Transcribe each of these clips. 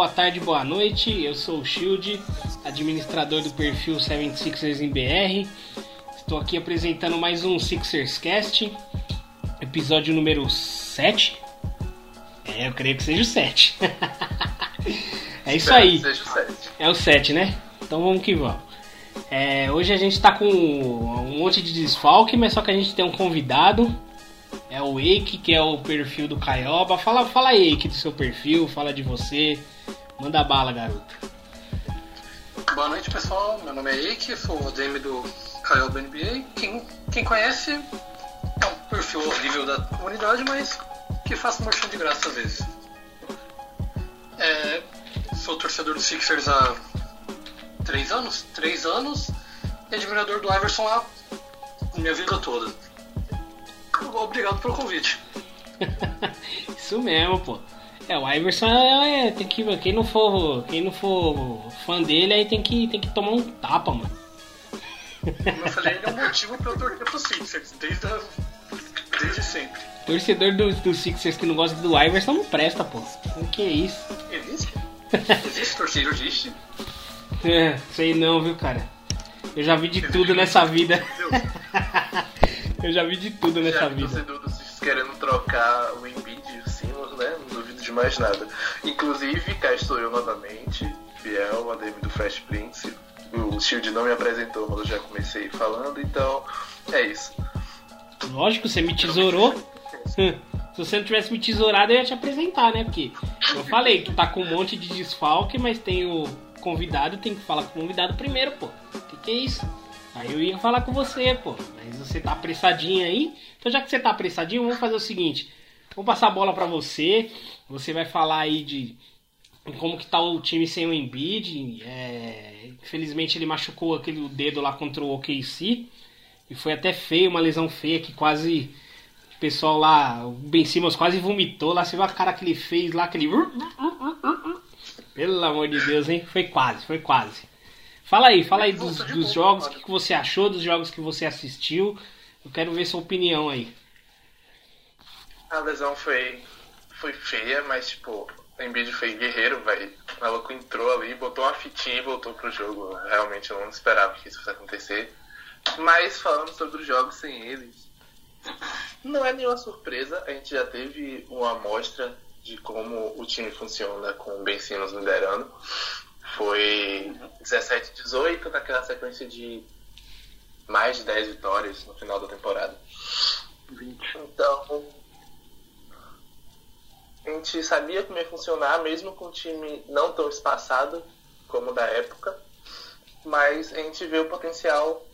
boa tarde, boa noite. Eu sou o Shield, administrador do perfil 76ers em BR. Estou aqui apresentando mais um Sixers Cast, episódio número 7. É, eu creio que seja o 7. é isso aí. Seja o sete. É o 7, né? Então vamos que vamos. É, hoje a gente tá com um monte de desfalque, mas só que a gente tem um convidado. É o Eike, que é o perfil do Caioba. Fala, fala aí, Eike, do seu perfil, fala de você. Manda bala, garoto. Boa noite, pessoal. Meu nome é Eike, sou o DM do Caioba NBA. Quem, quem conhece é um perfil horrível da comunidade, mas que faço merchan de graça às vezes. É, sou torcedor do Sixers há três anos, três anos, e admirador do Iverson há minha vida toda. Obrigado pelo convite. Isso mesmo, pô. É, o Iverson é, é, tem que. Quem não for. Quem não for fã dele aí tem que, tem que tomar um tapa, mano. Como eu falei, ele é o motivo pra eu torcer pro Sixers, desde, a- desde sempre. Torcedor do, do Sixers que não gosta do Iverson não presta, pô. O que é isso? Existe? Existe torcida, existe. É, sei não, viu, cara. Eu já vi de tudo nessa vida. Eu já vi de tudo nessa Já vi vida. torcedor do Sixers querendo trocar o de mais nada. Inclusive, cá estou eu novamente, Biel, ADM do Fresh Prince. O Shield não me apresentou, mas eu já comecei falando, então é isso. Lógico, você me tesourou. Se você não tivesse me tesourado, eu ia te apresentar, né? Porque eu falei que tá com um monte de desfalque, mas tem o convidado, tem que falar com o convidado primeiro, pô. O que, que é isso? Aí eu ia falar com você, pô. Mas você tá apressadinho aí. Então já que você tá apressadinho, vamos fazer o seguinte. Vou passar a bola pra você. Você vai falar aí de como que tá o time sem o Embiid. É, infelizmente ele machucou aquele dedo lá contra o OKC. E foi até feio, uma lesão feia que quase. O pessoal lá, o Ben Simmons quase vomitou lá. Você viu a cara que ele fez lá, aquele. Pelo amor de Deus, hein? Foi quase, foi quase. Fala aí, fala aí dos, dos jogos, o que que você achou dos jogos que você assistiu. Eu quero ver sua opinião aí. A lesão foi, foi feia, mas tipo, o Embiid foi guerreiro, velho. O maluco entrou ali, botou uma fitinha e voltou pro jogo. Realmente eu não esperava que isso fosse acontecer. Mas falando sobre os jogos sem eles, não é nenhuma surpresa. A gente já teve uma amostra de como o time funciona com o Ben Simmons liderando. Foi 17-18 naquela sequência de mais de 10 vitórias no final da temporada. Então, a gente sabia como ia funcionar, mesmo com um time não tão espaçado como o da época, mas a gente vê o potencial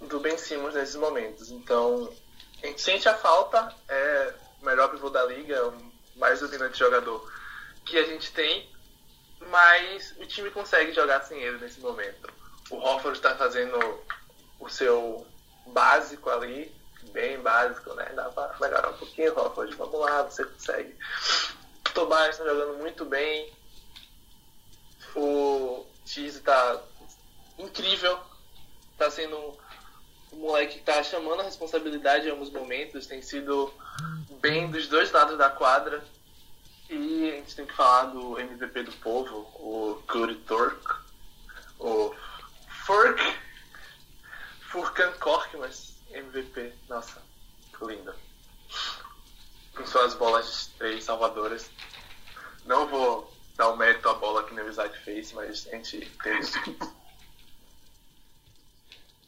do Ben Simmons nesses momentos. Então, a gente sente a falta, é o melhor pivô da liga, o mais dominante jogador que a gente tem, mas o time consegue jogar sem ele nesse momento. O Hofford está fazendo o seu básico ali, bem básico, né? Dá pra melhorar um pouquinho, Hofford. Vamos lá, você consegue. O Tobias está jogando muito bem. O Cheese tá incrível. Tá sendo um moleque que tá chamando a responsabilidade em alguns momentos. Tem sido bem dos dois lados da quadra. E a gente tem que falar do MVP do povo, o Curry Turk. O Furk. Furkan Kork, mas MVP. Nossa, que lindo. Com suas bolas de três salvadoras. Não vou dar o mérito à bola que o Isaac fez, mas a gente teve.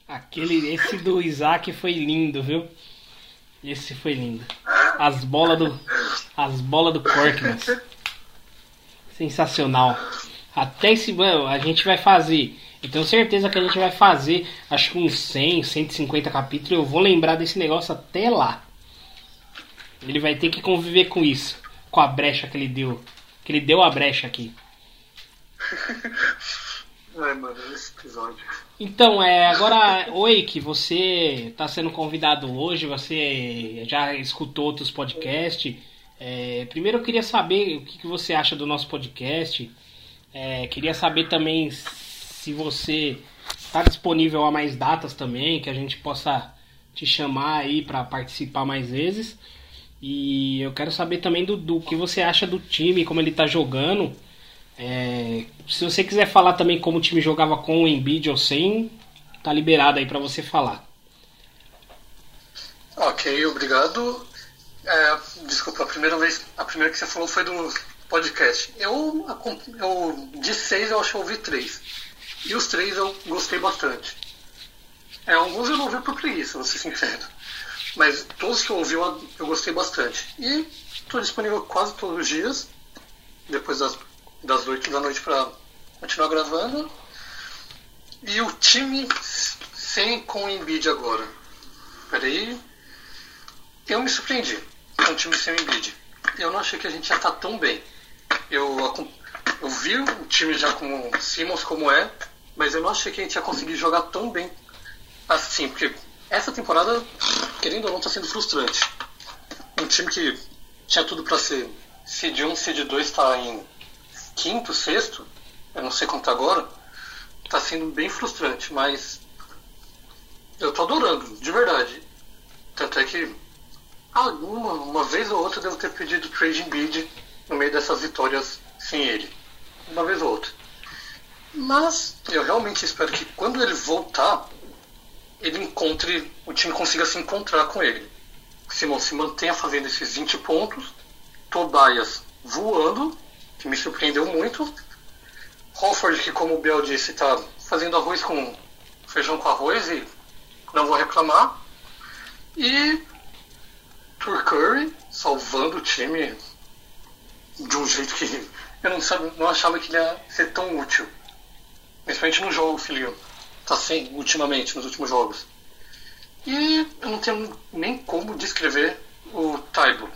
Aquele, esse do Isaac foi lindo, viu? Esse foi lindo. As bolas do, as bolas do Corkman. Sensacional. Até esse, a gente vai fazer. Eu tenho certeza que a gente vai fazer, acho que uns 100, 150 capítulos. Eu vou lembrar desse negócio até lá. Ele vai ter que conviver com isso, com a brecha que ele deu. Que ele deu a brecha aqui. Ai, mano, esse episódio. Então, é, agora, oi, que você está sendo convidado hoje, você já escutou outros podcasts. É, primeiro eu queria saber o que, que você acha do nosso podcast. É, queria saber também se você está disponível a mais datas também, que a gente possa te chamar aí para participar mais vezes. E eu quero saber também do, do que você acha do time, como ele está jogando. É, se você quiser falar também como o time jogava com o Embiid ou sem, tá liberado aí para você falar. Ok, obrigado. É, desculpa, a primeira vez, a primeira que você falou foi do podcast. Eu, eu de seis eu acho que ouvi três. E os três eu gostei bastante. É, alguns eu não ouvi por preguiça, vou ser sincero. Mas todos que eu ouvi eu, eu gostei bastante. E estou disponível quase todos os dias, depois das, das 8 da noite para continuar gravando. E o time sem com o Embiid agora. Peraí. Eu me surpreendi com o time sem o Embiid. Eu não achei que a gente ia estar tão bem. Eu, eu vi o time já com o Simmons como é, mas eu não achei que a gente ia conseguir jogar tão bem assim, porque essa temporada, querendo ou não, está sendo frustrante. Um time que tinha tudo para ser seed 1, seed 2 está em quinto, sexto, eu não sei quanto tá agora, está sendo bem frustrante, mas eu tô adorando, de verdade. Tanto é que alguma, uma vez ou outra devo ter pedido trade em bid no meio dessas vitórias sem ele. Uma vez ou outra. Mas eu realmente espero que quando ele voltar, ele encontre, o time consiga se encontrar com ele. O Simon se mantenha fazendo esses 20 pontos, Tobias voando, que me surpreendeu muito. Hofford, que como o Bel disse, está fazendo arroz com feijão com arroz e não vou reclamar. E Tour Curry salvando o time de um jeito que eu não, não achava que ele ia ser tão útil. Principalmente no jogo ele tá sem ultimamente, nos últimos jogos. E eu não tenho nem como descrever o Taibo.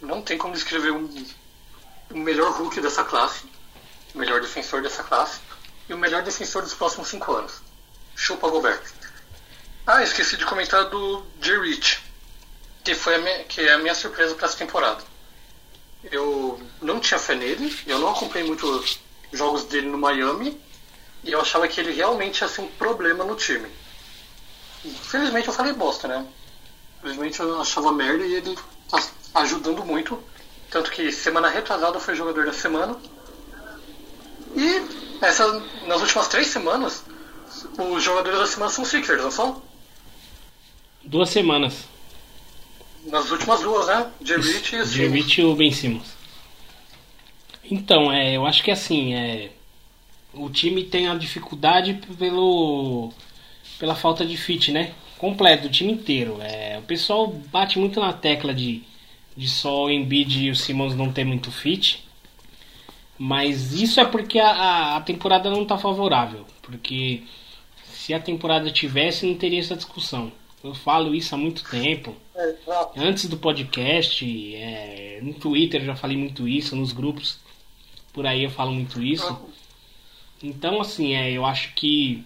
Não tem como descrever o melhor Hulk dessa classe, o melhor defensor dessa classe e o melhor defensor dos próximos cinco anos. Chupa Gobert. Ah, esqueci de comentar do J. Rich, que, foi minha, que é a minha surpresa para essa temporada. Eu não tinha fé nele, eu não acompanhei muito os jogos dele no Miami, e eu achava que ele realmente ia ser um problema no time. Infelizmente eu falei bosta, né? Infelizmente eu achava merda e ele tá ajudando muito. Tanto que semana retrasada foi jogador da semana. E essa, nas últimas três semanas, os jogadores da semana são Sixers, não são? Duas semanas. Nas últimas duas, né? Jerich e. Jervich e o Ben Simmons. Então, é, eu acho que assim, é, o time tem a dificuldade pelo pela falta de fit, né? Completo, do time inteiro. É, o pessoal bate muito na tecla de, de só o Embiid e o Simmons não ter muito fit. Mas isso é porque a, a, temporada não está favorável. Porque se a temporada tivesse, não teria essa discussão. Eu falo isso há muito tempo antes do podcast, é, no Twitter eu já falei muito isso, nos grupos por aí eu falo muito isso. Então, assim, é, eu acho que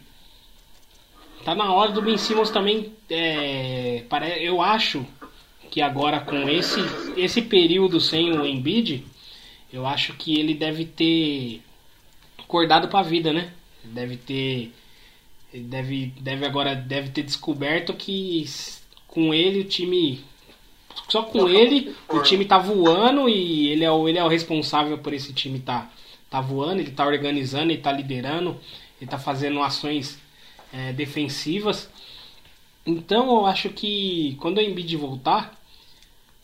tá na hora do Ben Simmons também. É, pare- eu acho que agora com esse, esse período sem o Embiid, eu acho que ele deve ter acordado pra vida, né? Deve ter. Deve, deve agora deve ter descoberto que com ele o time. Só com ele o time tá voando e ele é o, ele é o responsável por esse time tá, tá voando, ele tá organizando, ele tá liderando, ele tá fazendo ações é, defensivas. Então eu acho que quando o Embiid voltar,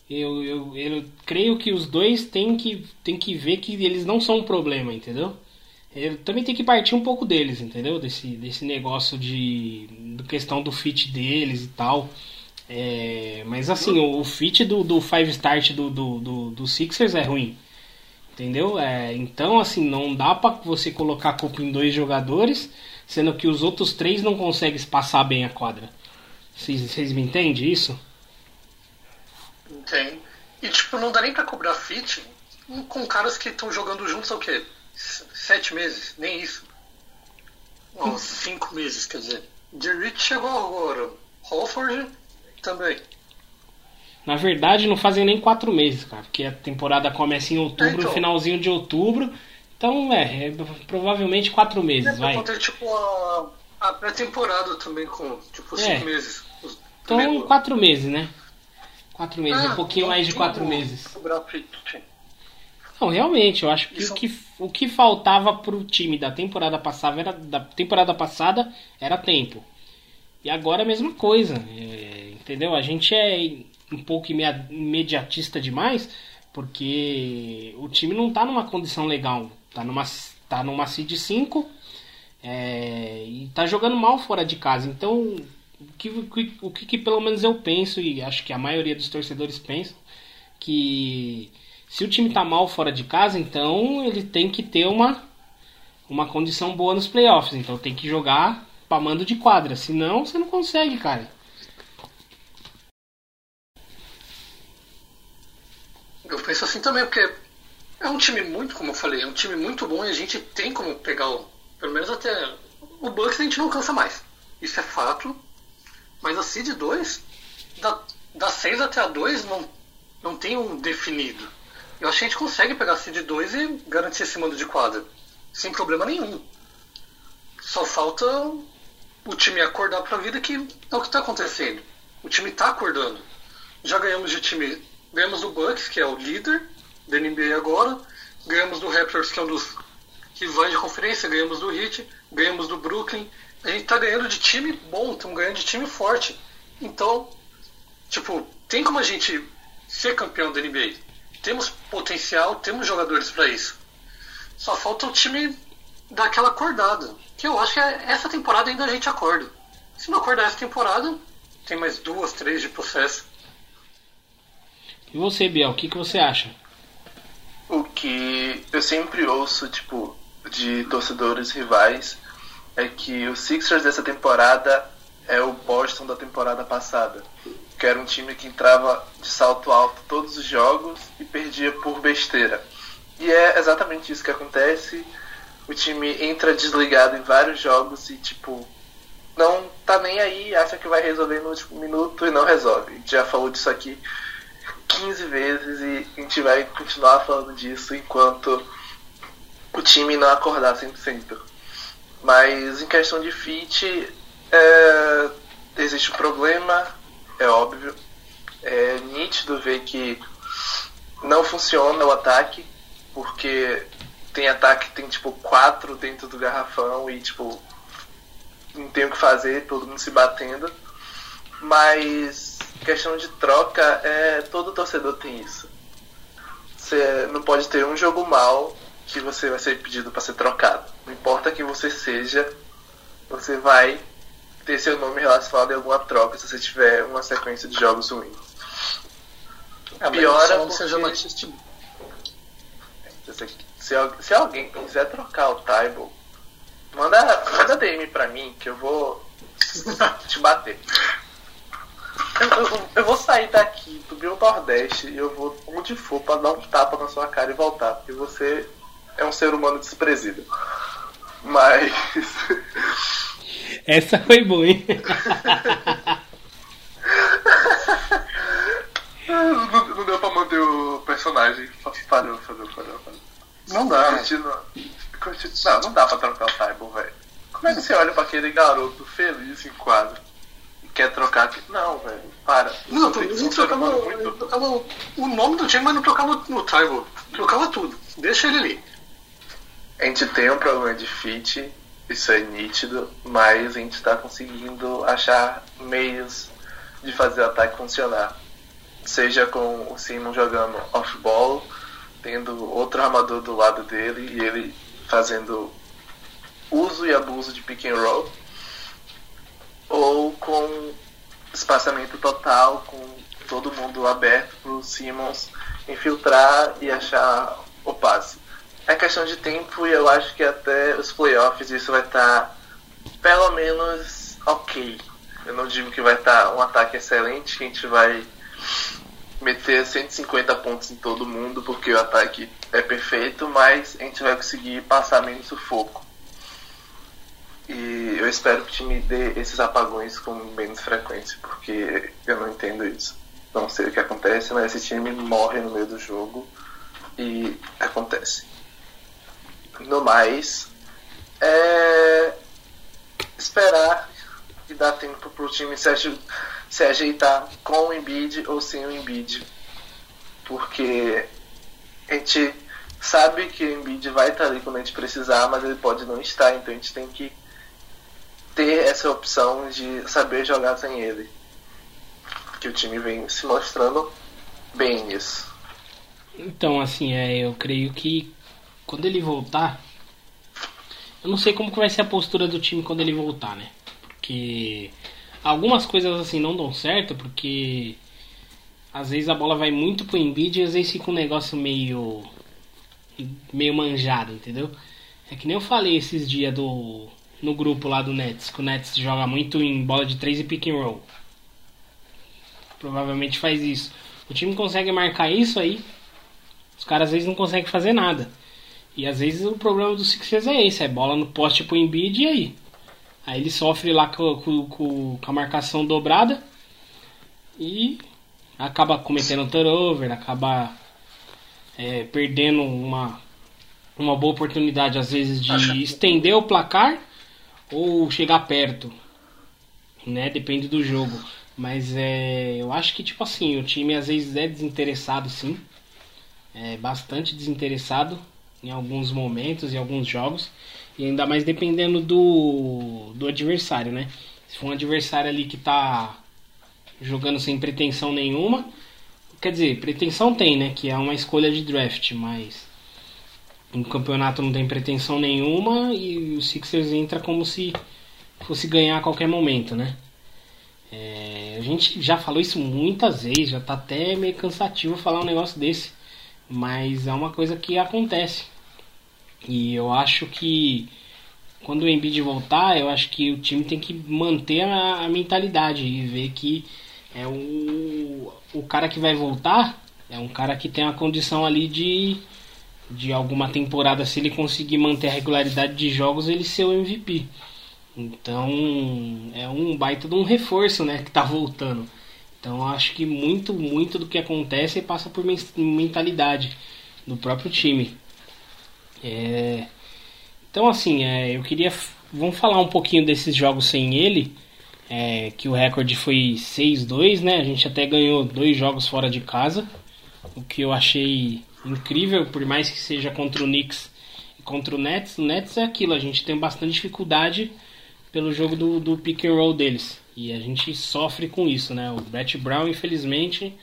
eu, eu, eu creio que os dois têm que, têm que ver que eles não são um problema, entendeu? Eu também tem que partir um pouco deles, entendeu? Desse, desse negócio de, de questão do fit deles e tal. É, mas assim, o, o fit do, do five start do, do, do, do Sixers é ruim. Entendeu? É, então, assim, não dá pra você colocar a culpa em dois jogadores, sendo que os outros três não conseguem espaçar bem a quadra. Vocês me entendem isso? Tem. E tipo, não dá nem pra cobrar fit com caras que estão jogando juntos há o quê? Sete meses? Nem isso. Ou cinco meses, quer dizer. Derrick chegou agora. Holford também. Na verdade, não fazem nem quatro meses, cara. Porque a temporada começa em outubro, É, então. finalzinho de outubro. Então, é, é provavelmente quatro meses, É, vai. por conta, tipo, a, a pré-temporada também com, tipo, É. cinco meses. Os- Então, quatro meses, né? Quatro meses, Ah, um pouquinho não mais de quatro meses. Não, realmente, eu acho que Isso- o que, o que faltava pro time da temporada passada era, da temporada passada era tempo. E agora é a mesma coisa. é, entendeu? A gente é um pouco imediatista demais, porque o time não tá numa condição legal. Tá numa, tá numa seed 5 é, e tá jogando mal fora de casa. Então, o que, o que, o que, pelo menos eu penso, e acho que a maioria dos torcedores pensam, que se o time tá mal fora de casa, então ele tem que ter uma, uma condição boa nos playoffs. Então tem que jogar pra mando de quadra. Senão você não consegue, cara. Eu penso assim também, porque é um time muito, como eu falei, é um time muito bom e a gente tem como pegar o. Pelo menos até. O Bucks a gente não cansa mais. Isso é fato. Mas a Seed 2, da, da 6 até a 2, não, não tem um definido. Eu acho que a gente consegue pegar a Seed 2 e garantir esse mando de quadra. Sem problema nenhum. Só falta o time acordar pra vida que é o que tá acontecendo. O time tá acordando. Já ganhamos de time. Ganhamos do Bucks, que é o líder da NBA agora. Ganhamos do Raptors, que é um dos rivais de conferência. Ganhamos do Heat. Ganhamos do Brooklyn. A gente tá ganhando de time bom, estamos ganhando de time forte. Então, tipo, tem como a gente ser campeão da NBA. Temos potencial, temos jogadores para isso. Só falta o time dar aquela acordada. Que eu acho que é- essa temporada ainda a gente acorda. Se não acordar essa temporada, tem mais duas, três de processo. E você, Biel, o que, que você acha? O que eu sempre ouço, tipo, de torcedores rivais é que o Sixers dessa temporada é o Boston da temporada passada. Que era um time que entrava de salto alto todos os jogos e perdia por besteira. E é exatamente isso que acontece. O time entra desligado em vários jogos e, tipo, não tá nem aí, acha que vai resolver no último minuto e não resolve. Já falou disso aqui 15 vezes e a gente vai continuar falando disso enquanto o time não acordar 100%. Mas em questão de fit, é, existe um problema, é óbvio. É nítido ver que não funciona o ataque, porque tem ataque que tem tipo quatro dentro do garrafão e tipo não tem o que fazer, todo mundo se batendo. Mas questão de troca, é, todo torcedor tem isso. Você não pode ter um jogo mal que você vai ser pedido para ser trocado. Não importa quem você seja, você vai ter seu nome relacionado em alguma troca se você tiver uma sequência de jogos ruins. É, Piora porque- seja. Se, se se alguém quiser trocar o Taibo, manda, manda DM pra mim que eu vou te bater. Eu, eu- eu vou sair daqui do meu Nordeste e eu vou onde for pra dar um tapa na sua cara e voltar, porque você é um ser humano desprezível. Mas. Essa foi boa, hein? não, não deu pra manter o personagem. Parou, parou, parou, parou. Não dá? Continua. Continua. Não, não dá pra trocar o Taibo, velho. Como é que você olha pra aquele garoto feliz em quadro quer trocar aqui? Não, velho, para. Não, humano muito- trocava o nome do time, mas não trocava no Tribal. Trocava tudo. Deixa ele ali. A gente tem um problema de fit, isso é nítido, mas a gente está conseguindo achar meios de fazer o ataque funcionar. Seja com o Simon jogando off-ball, tendo outro armador do lado dele e ele fazendo uso e abuso de pick and roll, ou com espaçamento total, com todo mundo aberto para o Simmons infiltrar e achar o passe. É questão de tempo e eu acho que até os playoffs isso vai estar pelo menos ok. Eu não digo que vai estar um ataque excelente, que a gente vai meter 150 pontos em todo mundo porque o ataque é perfeito, mas a gente vai conseguir passar menos sufoco. E eu espero que o time dê esses apagões com menos frequência, porque eu não entendo isso. Não sei o que acontece, mas esse time morre no meio do jogo e acontece. No mais, é esperar e dar tempo pro time se, se ajeitar com o Embiid ou sem o Embiid. Porque a gente sabe que o Embiid vai estar ali quando a gente precisar, mas ele pode não estar, então a gente tem que ter essa opção de saber jogar sem ele. Que o time vem se mostrando bem nisso. Então, assim, é, eu creio que quando ele voltar. Eu não sei como que vai ser a postura do time quando ele voltar, né? Porque algumas coisas assim não dão certo, porque às vezes a bola vai muito pro Embiid e às vezes fica um negócio meio. meio manjado, entendeu? É que nem eu falei esses dias do. No grupo lá do Nets, que o Nets joga muito em bola de 3 e pick and roll. Provavelmente faz isso. O time consegue marcar isso aí, os caras às vezes não conseguem fazer nada. E às vezes o problema do Sixers é esse, é bola no poste pro Embiid e aí? Aí ele sofre lá com, com, com- a marcação dobrada e acaba cometendo um turnover, acaba é, perdendo uma, uma boa oportunidade às vezes de estender o placar ou chegar perto, né? Depende do jogo. Mas é, eu acho que tipo assim, o time às vezes é desinteressado sim é, bastante desinteressado em alguns momentos, em alguns jogos. E ainda mais dependendo do, do adversário, né? Se for um adversário ali que tá jogando sem pretensão nenhuma, quer dizer, pretensão tem, né? Que é uma escolha de draft, mas no campeonato não tem pretensão nenhuma e o Sixers entra como se fosse ganhar a qualquer momento, né? É, a gente já falou isso muitas vezes, já tá até meio cansativo falar um negócio desse. Mas é uma coisa que acontece. E eu acho que quando o Embiid voltar, eu acho que o time tem que manter a, a mentalidade e ver que é o, o cara que vai voltar é um cara que tem a condição ali de de alguma temporada se ele conseguir manter a regularidade de jogos ele ser o MVP. Então é um baita de um reforço, né, que tá voltando. Então acho que muito, muito do que acontece passa por men- mentalidade do próprio time. É, Então assim, é, eu queria. Vamos falar um pouquinho desses jogos sem ele. é, que o recorde foi 6-2, né? A gente até ganhou dois jogos fora de casa. O que eu achei incrível, por mais que seja contra o Knicks e contra o Nets. O Nets é aquilo, a gente tem bastante dificuldade pelo jogo do, do pick and roll deles. E a gente sofre com isso, né? O Brett Brown, infelizmente,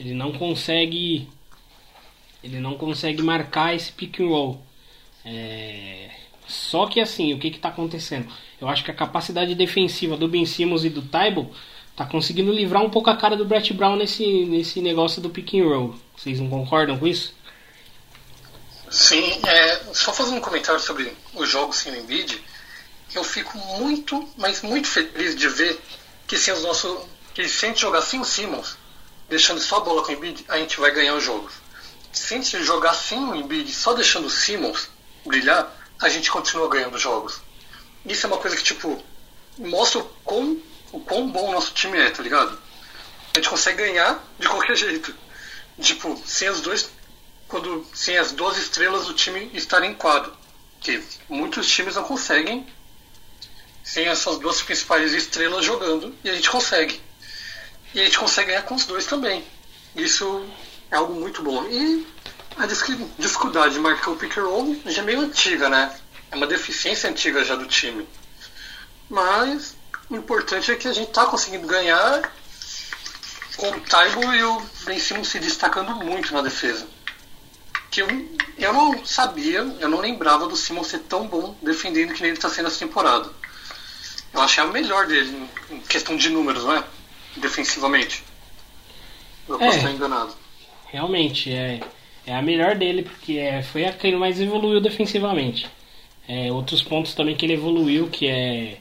ele não consegue. Ele não consegue marcar esse pick and roll. É, Só que assim, o que está acontecendo? Eu acho que a capacidade defensiva do Ben Simmons e do Tybalt tá conseguindo livrar um pouco a cara do Brett Brown nesse, nesse negócio do pick and roll. Vocês não concordam com isso? Sim, é, só fazendo um comentário sobre o jogo sem o Embiid, eu fico muito, mas muito feliz de ver que sem os nossos, que se a gente jogar sem o Simmons, deixando só a bola com o Embiid, a gente vai ganhar os jogos. Se a gente jogar sem o Embiid, só deixando o Simmons brilhar, a gente continua ganhando jogos. Isso é uma coisa que, tipo, mostra o quão, o quão bom o nosso time é, tá ligado? A gente consegue ganhar de qualquer jeito. Tipo, sem os dois quando sem as duas estrelas do time estarem em quadro. Que muitos times não conseguem sem as suas duas principais estrelas jogando e a gente consegue. E a gente consegue ganhar com os dois também. Isso é algo muito bom. E a dificuldade de marcar o pick and roll já é meio antiga, né? É uma deficiência antiga já do time. Mas o importante é que a gente tá conseguindo ganhar com o Taibo e o Ben Simmons se destacando muito na defesa que eu, eu não sabia, eu não lembrava do Simon ser tão bom defendendo que nem ele está sendo essa temporada. Eu achei a melhor dele em questão de números, não é? Defensivamente. Eu posso É. estar enganado. Realmente, é, é a melhor dele, porque é, foi a que ele mais evoluiu defensivamente. É, outros pontos também que ele evoluiu, que é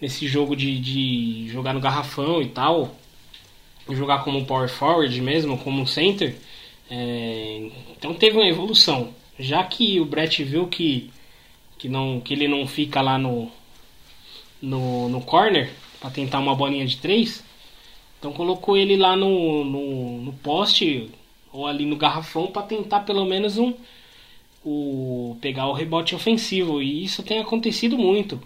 nesse jogo de, de jogar no garrafão e tal. jogar como power forward mesmo, como center. É, então teve uma evolução. Já que o Brett viu que, que, não, que ele não fica lá no, no, no corner para tentar uma bolinha de três, então colocou ele lá no, no, no poste ou ali no garrafão para tentar pelo menos um o pegar o rebote ofensivo e isso tem acontecido muito.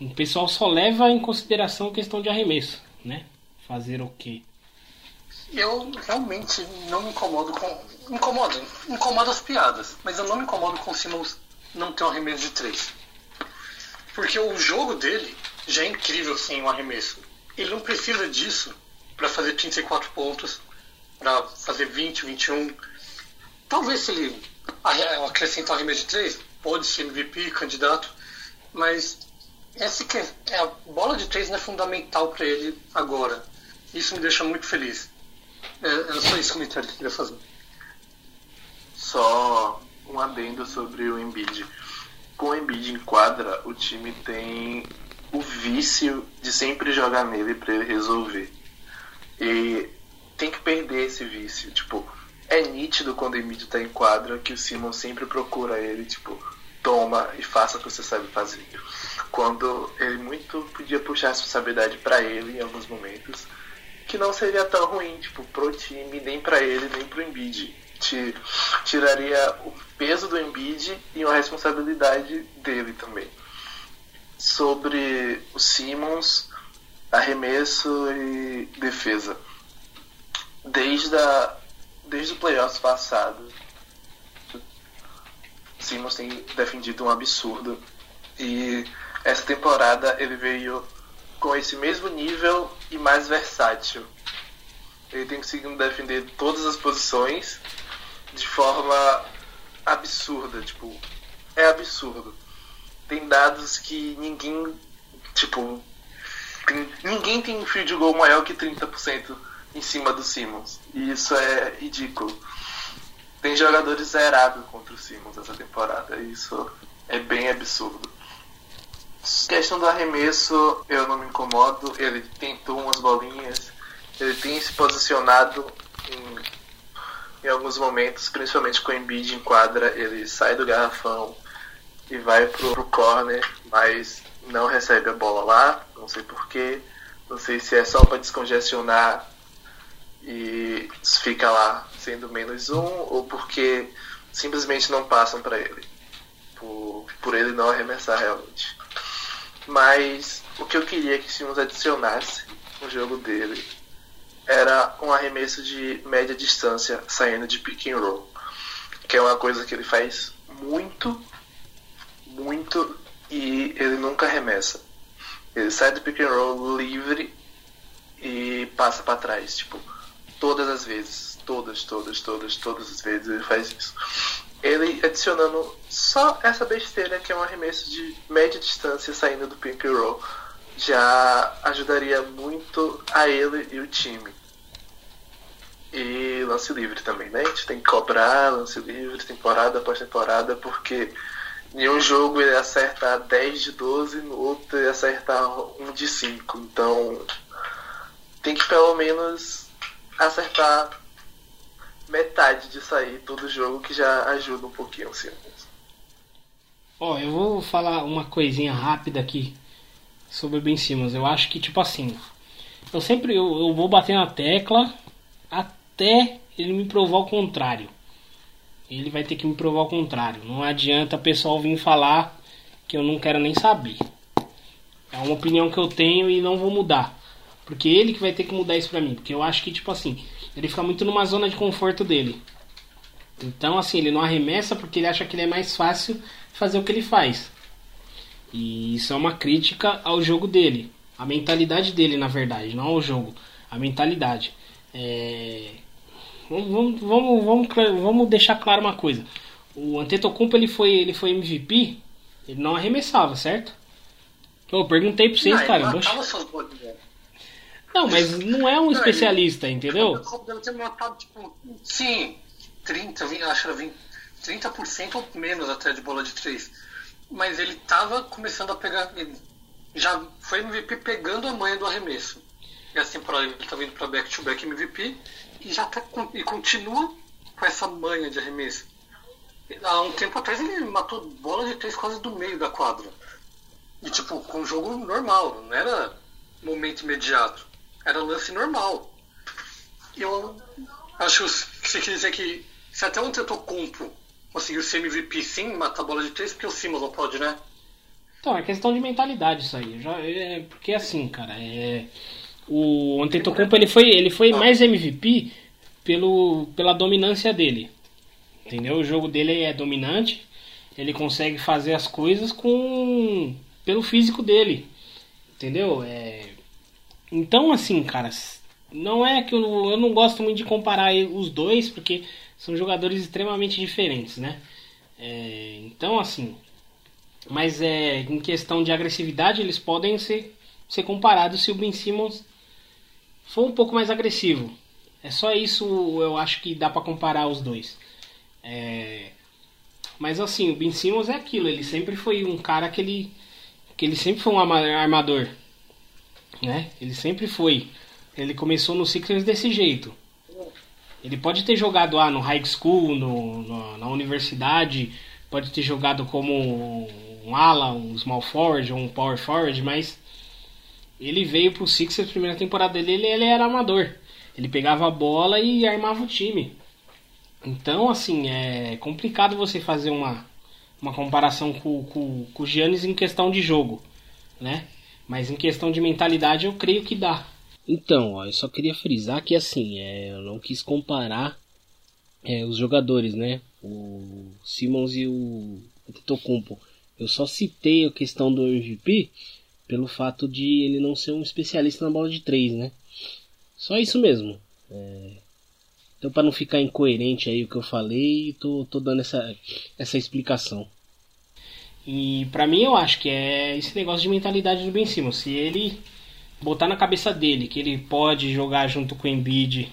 O pessoal só leva em consideração a questão de arremesso, né? Fazer o quê? Eu realmente não me incomodo com. Incomodo, incomodo as piadas, mas eu não me incomodo com o Simmons não ter um arremesso de três. Porque o jogo dele já é incrível sem um arremesso. Ele não precisa disso para fazer 34 pontos, para fazer 20, 21. Talvez se ele acrescentar um arremesso de três, pode ser MVP, candidato, mas essa que é, é a bola de três não é fundamental para ele agora. Isso me deixa muito feliz. É, era só comentário que eu queria fazer. Só um adendo sobre o Embiid. Com o Embiid em quadra, o time tem o vício de sempre jogar nele para ele resolver. E tem que perder esse vício. Tipo, é nítido quando o Embiid tá em quadra que o Simon sempre procura ele, tipo, toma e faça o que você sabe fazer. Quando ele muito podia puxar a responsabilidade para ele em alguns momentos, que não seria tão ruim, tipo, pro time, nem para ele, nem pro Embiid. Ti- Tiraria o peso do Embiid e uma responsabilidade dele também. Sobre o Simmons, arremesso e defesa. Desde, a, desde o playoffs passado, o Simmons tem defendido um absurdo. E essa temporada ele veio com esse mesmo nível e mais versátil. Ele tem conseguido defender todas as posições de forma absurda, tipo, é absurdo. Tem dados que ninguém, tipo, ninguém tem um field goal maior que 30% em cima do Simmons. E isso é ridículo. Tem jogadores zerados contra o Simmons essa temporada. E isso é bem absurdo. Questão do arremesso, eu não me incomodo. Ele tentou umas bolinhas. Ele tem se posicionado em, em alguns momentos, principalmente com o Embiid em quadra. Ele sai do garrafão e vai pro, pro corner, mas não recebe a bola lá. Não sei porquê. Não sei se é só para descongestionar e fica lá sendo menos um ou porque simplesmente não passam para ele. Por, por ele não arremessar realmente. Mas o que eu queria que Simmons adicionasse no jogo dele era um arremesso de média distância saindo de pick and roll. Que é uma coisa que ele faz muito, muito e ele nunca arremessa. Ele sai do pick and roll livre e passa para trás, tipo, todas as vezes, todas, todas, todas, todas as vezes ele faz isso. Ele adicionando só essa besteira que é um arremesso de média distância saindo do pick and roll já ajudaria muito a ele e o time. E lance livre também, né? A gente tem que cobrar lance livre temporada após temporada, porque em um jogo ele acerta 10 de 12, no outro ele acerta 1 de 5. Então tem que pelo menos acertar metade disso aí todo jogo que já ajuda um pouquinho Simmons. Ó, eu vou falar uma coisinha rápida aqui sobre o Ben Simmons. Eu acho que, tipo assim, eu sempre eu, eu vou bater na tecla até ele me provar o contrário. Ele vai ter que me provar o contrário. Não adianta o pessoal vir falar que eu não quero nem saber. É uma opinião que eu tenho e não vou mudar. Porque ele que vai ter que mudar isso pra mim. Porque eu acho que, tipo assim, ele fica muito numa zona de conforto dele. Então, assim, ele não arremessa porque ele acha que ele é mais fácil fazer o que ele faz. E isso é uma crítica ao jogo dele. A mentalidade dele, na verdade, não ao jogo. A mentalidade. É... Vamos, vamos, vamos, vamos deixar claro uma coisa. O Antetokounmpo ele foi, ele foi MVP, ele não arremessava, certo? Eu perguntei pra vocês, Não, ele cara. matava suas bolinhas. Não, mas não é um Não, especialista, entendeu? O Copo deve ter matado, tipo, sim, 30, 20, acho que era 20, 30% ou menos até de bola de 3. Mas ele tava começando a pegar. Ele já foi MVP pegando a manha do arremesso. E essa temporada ele tá vindo pra back-to-back MVP e já tá e continua com essa manha de arremesso. Há um tempo atrás ele matou bola de três quase do meio da quadra. E tipo, com um jogo normal, não era momento imediato. Era lance normal. Eu acho que você quer dizer que se até um Antetokounmpo conseguiu ser MVP sim, matar bola de três, porque o não pode, né? Então, é questão de mentalidade isso aí. Já, é, porque assim, cara, é, o Antetokounmpo ele foi, ele foi mais MVP pelo, pela dominância dele. Entendeu? O jogo dele é dominante. Ele consegue fazer as coisas com pelo físico dele. Entendeu? É, então, assim, cara, não é que eu, eu não gosto muito de comparar os dois, porque são jogadores extremamente diferentes, né? É, então, assim, mas é, em questão de agressividade, eles podem ser, ser comparados se o Ben Simmons for um pouco mais agressivo. É só isso eu acho que dá pra comparar os dois. É, mas assim, o Ben Simmons é aquilo, ele sempre foi um cara que ele, que ele sempre foi um armador. Né? Ele sempre foi. Ele começou no Sixers desse jeito. Ele pode ter jogado lá no high school, no, no- na universidade, pode ter jogado como um ala, um small forward ou um power forward, mas ele veio pro Sixers, primeira temporada dele, ele, ele era amador. Ele pegava a bola e armava o time. Então, assim, é complicado você fazer uma, uma comparação com, com, com o Giannis em questão de jogo, né? Mas em questão de mentalidade eu creio que dá. Então, ó, eu só queria frisar que assim, é, eu não quis comparar é, os jogadores, né? O Simmons e o Antetokounmpo. Eu só citei a questão do MVP pelo fato de ele não ser um especialista na bola de três, né? Só isso mesmo. É, Então, para não ficar incoerente aí o que eu falei, tô, tô dando essa, essa explicação. E pra mim eu acho que é esse negócio de mentalidade do Ben Simmons. Se ele botar na cabeça dele que ele pode jogar junto com o Embiid,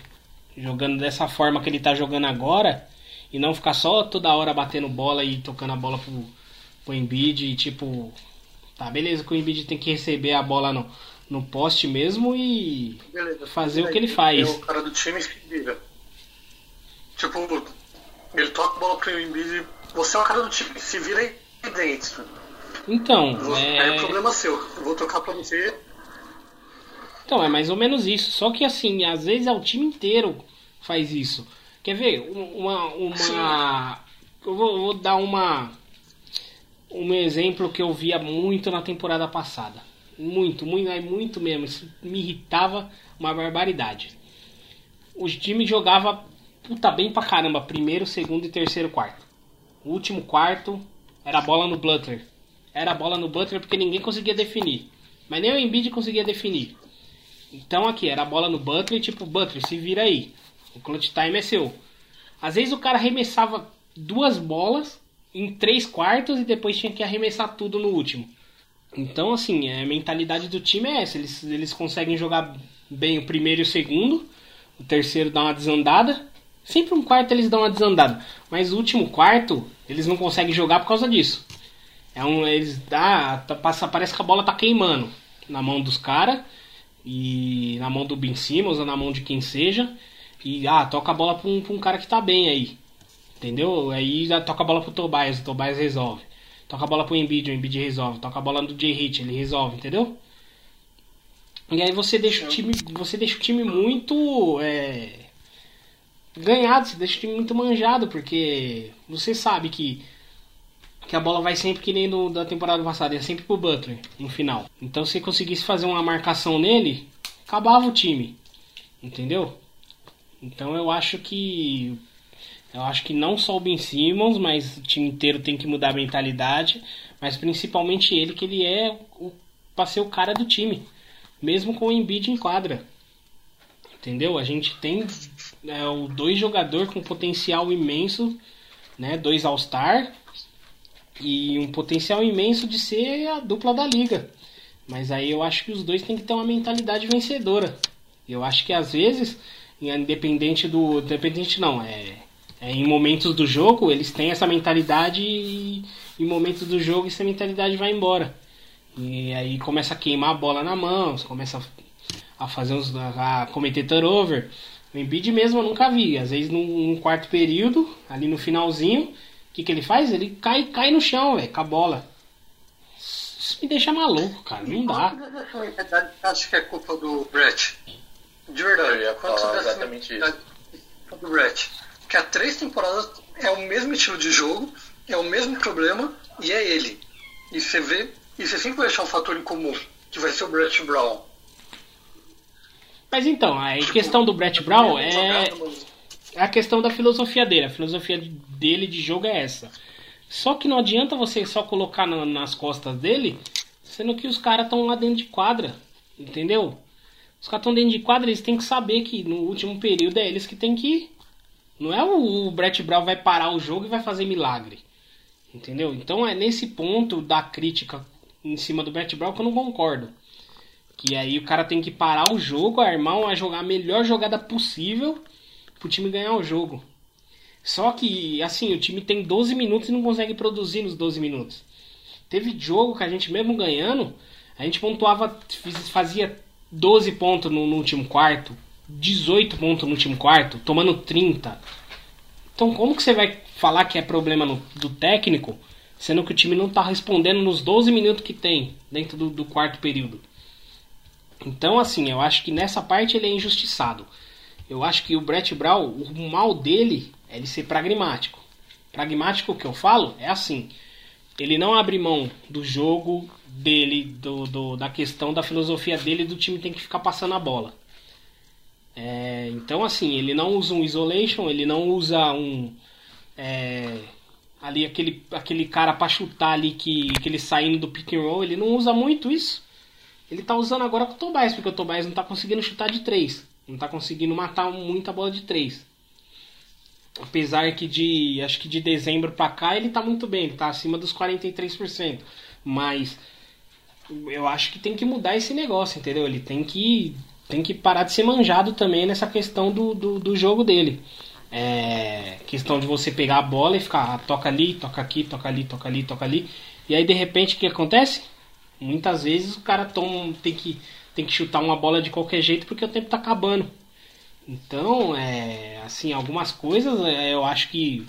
jogando dessa forma que ele tá jogando agora, e não ficar só toda hora batendo bola e tocando a bola pro, pro Embiid e tipo, tá beleza que o Embiid tem que receber a bola no, no poste mesmo e Beleza. fazer o que ele É faz. o cara do time se vira. Tipo, ele toca a bola pro Embiid, você é o cara do time, se vira aí dentro. Então, Aí é é, problema seu. Eu vou tocar pra você. Então, é mais ou menos isso. Só que assim, às vezes é o time inteiro faz isso. Quer ver? Um- Uma. uma eu, vou, vou dar uma. Um exemplo que eu via muito na temporada passada. Muito, muito, muito mesmo. Isso me irritava uma barbaridade. O time jogava puta bem pra caramba. Primeiro, segundo e terceiro quarto. O último quarto era a bola no Butler. Era a bola no Butler porque ninguém conseguia definir. Mas nem o Embiid conseguia definir. Então aqui, era a bola no Butler, tipo, Butler, se vira aí. O clutch time é seu. Às vezes o cara arremessava duas bolas em três quartos e depois tinha que arremessar tudo no último. Então, assim, a mentalidade do time é essa. Eles, eles conseguem jogar bem o primeiro e o segundo. O terceiro dá uma desandada. Sempre um quarto eles dão uma desandada. Mas o último quarto, eles não conseguem jogar por causa disso. É um, eles dá, tá- passa, parece que a bola tá queimando na mão dos caras e na mão do Ben Simmons ou na mão de quem seja e ah, toca a bola pra um, um cara que tá bem aí. Entendeu? Aí toca a bola pro Tobias, o Tobias resolve. Toca a bola pro Embiid, o Embiid resolve. Toca a bola do J Hit, ele resolve, entendeu? E aí você deixa o time, você deixa o time muito é, ganhado, você deixa o time muito manjado, porque você sabe que que a bola vai sempre que nem no, da temporada passada, é sempre pro Butler no final. Então se conseguisse fazer uma marcação nele, acabava o time. Entendeu? Então eu acho que eu acho que não só o Ben Simmons, mas o time inteiro tem que mudar a mentalidade, mas principalmente ele que ele é o para ser o cara do time, mesmo com o Embiid em quadra. Entendeu? A gente tem é, o dois jogadores com potencial imenso, né? Dois All-Star e um potencial imenso de ser a dupla da liga. Mas aí eu acho que os dois têm que ter uma mentalidade vencedora. Eu acho que às vezes, independente do. Independente não, é, é em momentos do jogo, eles têm essa mentalidade e em momentos do jogo essa mentalidade vai embora. E aí começa a queimar a bola na mão, começa a fazer uns. a cometer turnover. O Embiid mesmo eu nunca vi. Às vezes num, num quarto período, ali no finalzinho, o que, que ele faz? Ele cai, cai no chão, velho, com a bola. Isso me deixa maluco, cara. Não dá. Acho que é culpa do Brett. De verdade. Eu ia Quanto falar dessa exatamente mentalidade do Brett. Que há três temporadas é o mesmo estilo de jogo, é o mesmo problema e é ele. E você vê, e você sempre vai achar um fator em comum, que vai ser o Brett Brown. Mas então, a questão do Brett Brown é. É a questão da filosofia dele. A filosofia dele de jogo é essa. Só que não adianta você só colocar na- nas costas dele, sendo que os caras estão lá dentro de quadra. Entendeu? Os caras estão dentro de quadra, eles têm que saber que no último período é eles que tem que ir. Não é o, o Brett Brown vai parar o jogo e vai fazer milagre. Entendeu? Então é nesse ponto da crítica em cima do Brett Brown que eu não concordo. Que aí o cara tem que parar o jogo, armar uma jogar a melhor jogada possível pro time ganhar o jogo. Só que, assim, o time tem 12 minutos e não consegue produzir nos 12 minutos. Teve jogo que a gente, mesmo ganhando, a gente pontuava, fazia 12 pontos no, no último quarto, 18 pontos no último quarto, tomando 30. Então, como que você vai falar que é problema no- do técnico, sendo que o time não tá respondendo nos 12 minutos que tem dentro do, do quarto período? Então, assim, eu acho que nessa parte ele é injustiçado. Eu acho que o Brett Brown, o mal dele é ele ser pragmático. Pragmático que eu falo é assim: ele não abre mão do jogo dele, do, do- da questão da filosofia dele do time tem que ficar passando a bola. É, então, assim, ele não usa um isolation, ele não usa um. é, ali aquele, aquele cara pra chutar ali que, que ele saindo do pick and roll, ele não usa muito isso. Ele tá usando agora com o Tobias, porque o Tobias não tá conseguindo chutar de 3. Não tá conseguindo matar muita bola de 3. Apesar que de. Acho que de dezembro pra cá ele tá muito bem, ele tá acima dos 43%. Mas eu acho que tem que mudar esse negócio, entendeu? Ele tem que. Tem que parar de ser manjado também nessa questão do, do, do jogo dele. É, questão de você pegar a bola e ficar, ah, toca ali, toca aqui, toca ali, toca ali, toca ali. E aí de repente o que acontece? Muitas vezes o cara toma, tem, que, tem que chutar uma bola de qualquer jeito porque o tempo tá acabando. Então, é, assim, algumas coisas é, eu acho que,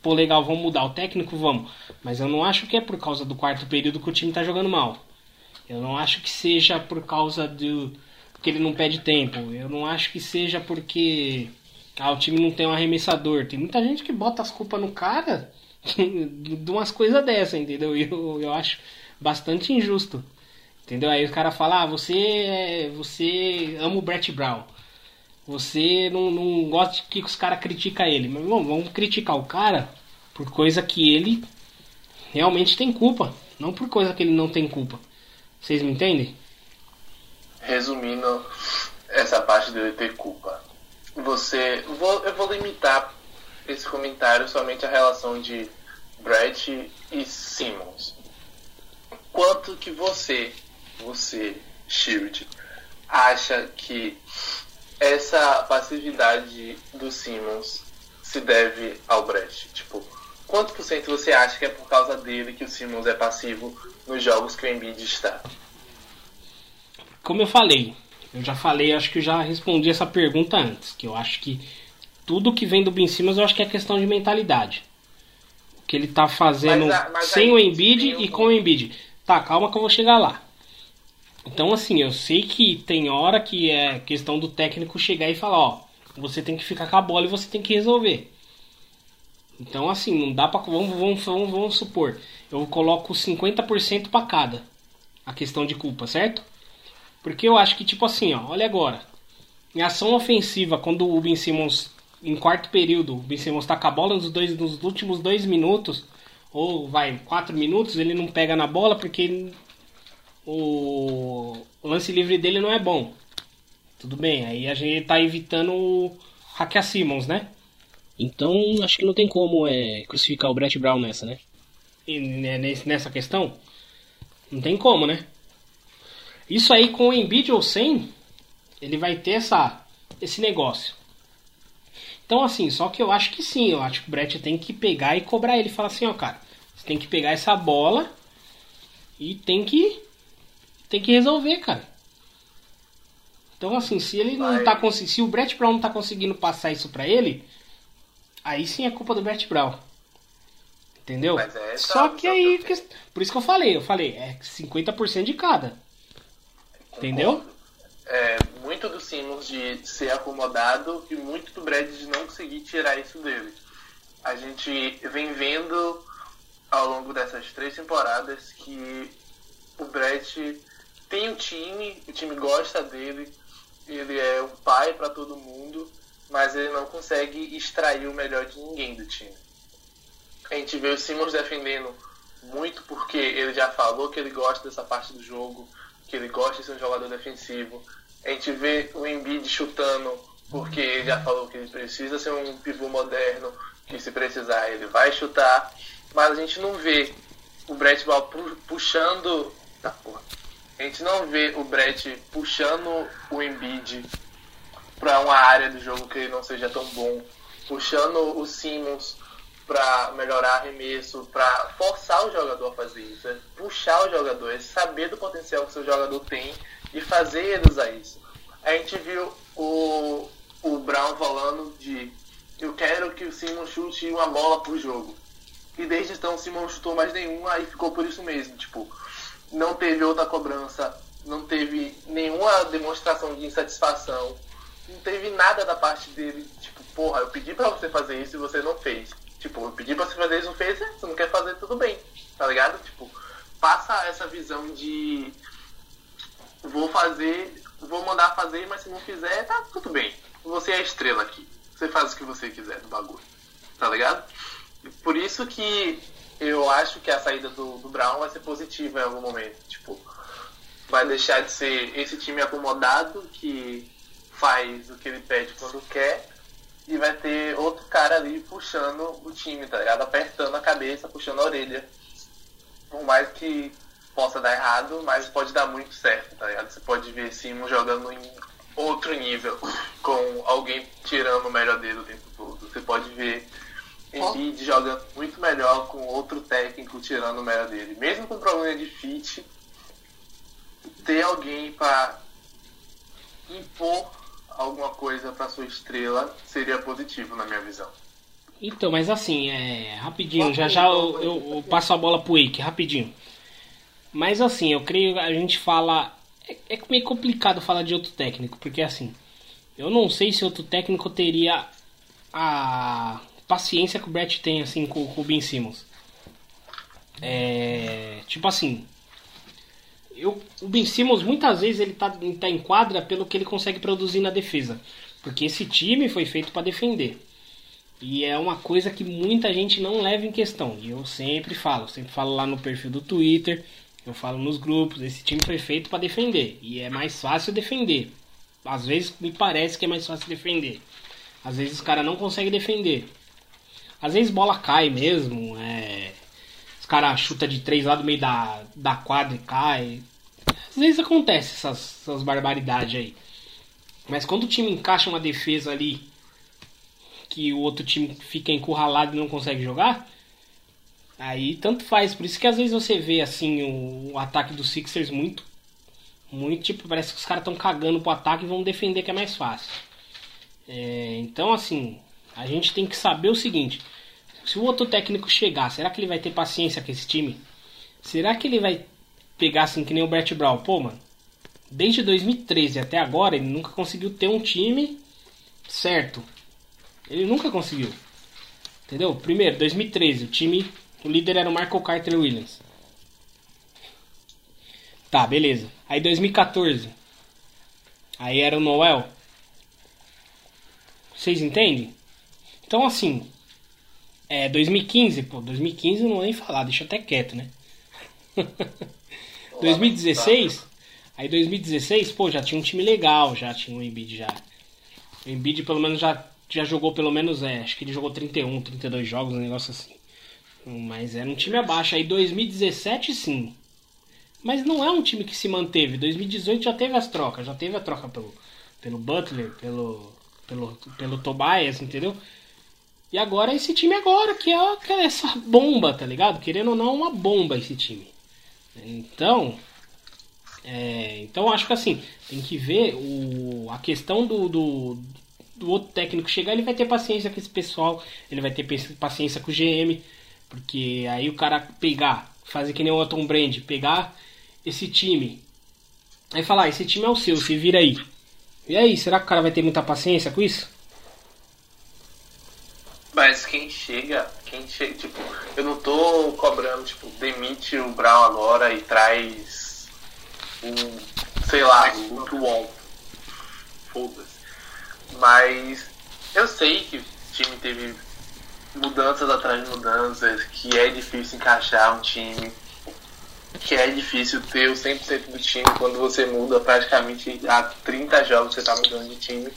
pô, legal, vamos mudar o técnico, vamos. Mas eu não acho que é por causa do quarto período que o time tá jogando mal. Eu não acho que seja por causa do que ele não pede tempo. Eu não acho que seja porque ah, o time não tem um arremessador. Tem muita gente que bota as culpas no cara de umas coisas dessa, entendeu? Eu, eu acho bastante injusto. Entendeu? Aí o cara fala, ah, você, é- você ama o Brett Brown. Você não, não gosta que os caras criticam ele. Mas irmão, vamos criticar o cara por coisa que ele realmente tem culpa. Não por coisa que ele não tem culpa. Vocês me entendem? Resumindo essa parte dele ter culpa. Você. Vou, eu vou limitar esse comentário somente à relação de Brett e Simmons. Quanto que você, você, Shield, acha que essa passividade do Simmons se deve ao Brett? Tipo, quanto por cento você acha que é por causa dele que o Simmons é passivo nos jogos que o Embiid está? Como eu falei, eu já falei, acho que eu já respondi essa pergunta antes, que eu acho que tudo que vem do Ben Simmons eu acho que é questão de mentalidade. O que ele tá fazendo Mas mas sem aí o Embiid e com o Embiid. Tá, calma que eu vou chegar lá. Então assim, eu sei que tem hora que é questão do técnico chegar e falar, ó, você tem que ficar com a bola e você tem que resolver. Então assim, não dá pra. Vamos, vamos, vamos, vamos supor, eu coloco 50% pra cada. A questão de culpa, certo? Porque eu acho que, tipo assim, ó, olha agora. Em ação ofensiva, quando o Ben Simmons, em quarto período, o Ben Simmons tá com a bola nos, dois, nos últimos dois minutos, ou vai, quatro minutos, ele não pega na bola porque o, lance livre dele não é bom. Tudo bem, aí a gente tá evitando o hackear Simmons, né? Então, acho que não tem como é, crucificar o Brett Brown nessa, né? E, né, nessa questão, não tem como, né? Isso aí com o Embiid ou sem, ele vai ter essa, esse negócio. Então assim, só que eu acho que sim, eu acho que o Brett tem que pegar e cobrar ele. Falar assim, ó cara, você tem que pegar essa bola e tem que tem que resolver, cara. Então, assim, se ele não tá conseguindo. Se o Brett Brown não tá conseguindo passar isso pra ele, aí sim é culpa do Brett Brown. Entendeu? É Só a que visão aí. Por isso que eu falei, eu falei, é 50% de cada. Entendeu? É, muito do Simmons de ser acomodado e muito do Brad de não conseguir tirar isso dele. A gente vem vendo ao longo dessas três temporadas que o Brett tem um time, o time gosta dele, ele é um pai para todo mundo, mas ele não consegue extrair o melhor de ninguém do time. A gente vê o Simmons defendendo muito porque ele já falou que ele gosta dessa parte do jogo, que ele gosta de ser um jogador defensivo. A gente vê o Embiid chutando porque ele já falou que ele precisa ser um pivô moderno, que se precisar ele vai chutar, mas a gente não vê o Brett Ball pu- puxando. Tá, porra. A gente não vê o Brett puxando o Embiid para uma área do jogo que ele não seja tão bom, puxando o Simmons para melhorar arremesso, para forçar o jogador a fazer isso, é puxar o jogador, é saber do potencial que seu jogador tem e fazer ele usar isso. A gente viu o, o Brown falando de eu quero que o Simmons chute uma bola pro jogo. E desde então o Simmons não chutou mais nenhuma e ficou por isso mesmo. Tipo, não teve outra cobrança, não teve nenhuma demonstração de insatisfação, não teve nada da parte dele, tipo, porra, eu pedi pra você fazer isso e você não fez. Tipo, eu pedi pra você fazer isso fez, você não quer fazer, tudo bem, tá ligado? Tipo, passa essa visão de vou fazer, vou mandar fazer, mas se não fizer, tá tudo bem. Você é a estrela aqui. Você faz o que você quiser do bagulho. Tá ligado? Por isso que eu acho que a saída do, do Brown vai ser positiva em algum momento. Tipo, vai deixar de ser esse time acomodado que faz o que ele pede quando quer e vai ter outro cara ali puxando o time, tá ligado? Apertando a cabeça, puxando a orelha. Por mais que possa dar errado, mas pode dar muito certo, tá ligado? Você pode ver Simon jogando em outro nível, com alguém tirando o melhor dele o tempo todo. Você pode ver Embiid jogando muito melhor com outro técnico tirando o melhor dele. Mesmo com problema de fit, ter alguém para impor alguma coisa para sua estrela seria positivo na minha visão. Então, mas assim, é. Rapidinho, já já eu, eu- eu passo a bola pro Wake, rapidinho. Mas assim, eu creio que a gente fala. É, é meio complicado falar de outro técnico, porque assim. Eu não sei se outro técnico teria a paciência que o Brett tem assim com, com o Ben Simmons. É. Tipo assim. Eu, o Ben Simmons muitas vezes ele tá, tá em quadra pelo que ele consegue produzir na defesa. Porque esse time foi feito para defender. E é uma coisa que muita gente não leva em questão. E eu sempre falo, sempre falo lá no perfil do Twitter, eu falo nos grupos, esse time foi feito para defender. E é mais fácil defender. Às vezes me parece que é mais fácil defender. Às vezes os caras não conseguem defender. Às vezes bola cai mesmo. É... Os caras chutam de três lá do meio da, da quadra e cai. Às vezes acontece essas, essas barbaridades aí. Mas quando o time encaixa uma defesa ali que o outro time fica encurralado e não consegue jogar, aí tanto faz. Por isso que às vezes você vê assim o, o ataque dos Sixers muito. Muito tipo, parece que os caras estão cagando pro ataque e vão defender que é mais fácil. É, então assim, a gente tem que saber o seguinte. Se o outro técnico chegar, será que ele vai ter paciência com esse time? Será que ele vai pegar assim que nem o Brett Brown? Pô, mano, desde 2013 até agora ele nunca conseguiu ter um time certo. Ele nunca conseguiu. Entendeu? Primeiro, 2013, o time, o líder era o Michael Carter Williams. Tá, beleza. Aí 2014, aí era o Noel. Vocês entendem? Então assim, é 2015, pô, 2015 eu não vou nem falar, deixa até quieto, né? 2016, aí 2016, pô, já tinha um time legal, já tinha o Embiid já. O Embiid pelo menos já, já jogou pelo menos, é, acho que ele jogou 31, 32 jogos, um negócio assim. Mas era um time abaixo. Aí 2017 sim. Mas não é um time que se manteve. 2018 já teve as trocas, já teve a troca pelo, pelo Butler, pelo, pelo, pelo Tobias, entendeu? E agora esse time agora, que é, que é essa bomba, tá ligado? Querendo ou não, uma bomba esse time. Então, É, então acho que assim, tem que ver o, a questão do, do, do outro técnico chegar, ele vai ter paciência com esse pessoal, ele vai ter paciência com o GM, porque aí o cara pegar, fazer que nem o Otton Brand, pegar esse time, aí falar, ah, esse time é o seu, se vira aí. E aí, será que o cara vai ter muita paciência com isso? Mas quem chega, quem chega, tipo, eu não tô cobrando, tipo, demite o Brown agora e traz um, sei lá, o Tuon. Foda-se. Mas eu sei que o time teve mudanças atrás de mudanças, que é difícil encaixar um time, que é difícil ter o 100% do time quando você muda praticamente há 30 jogos você tá mudando de time.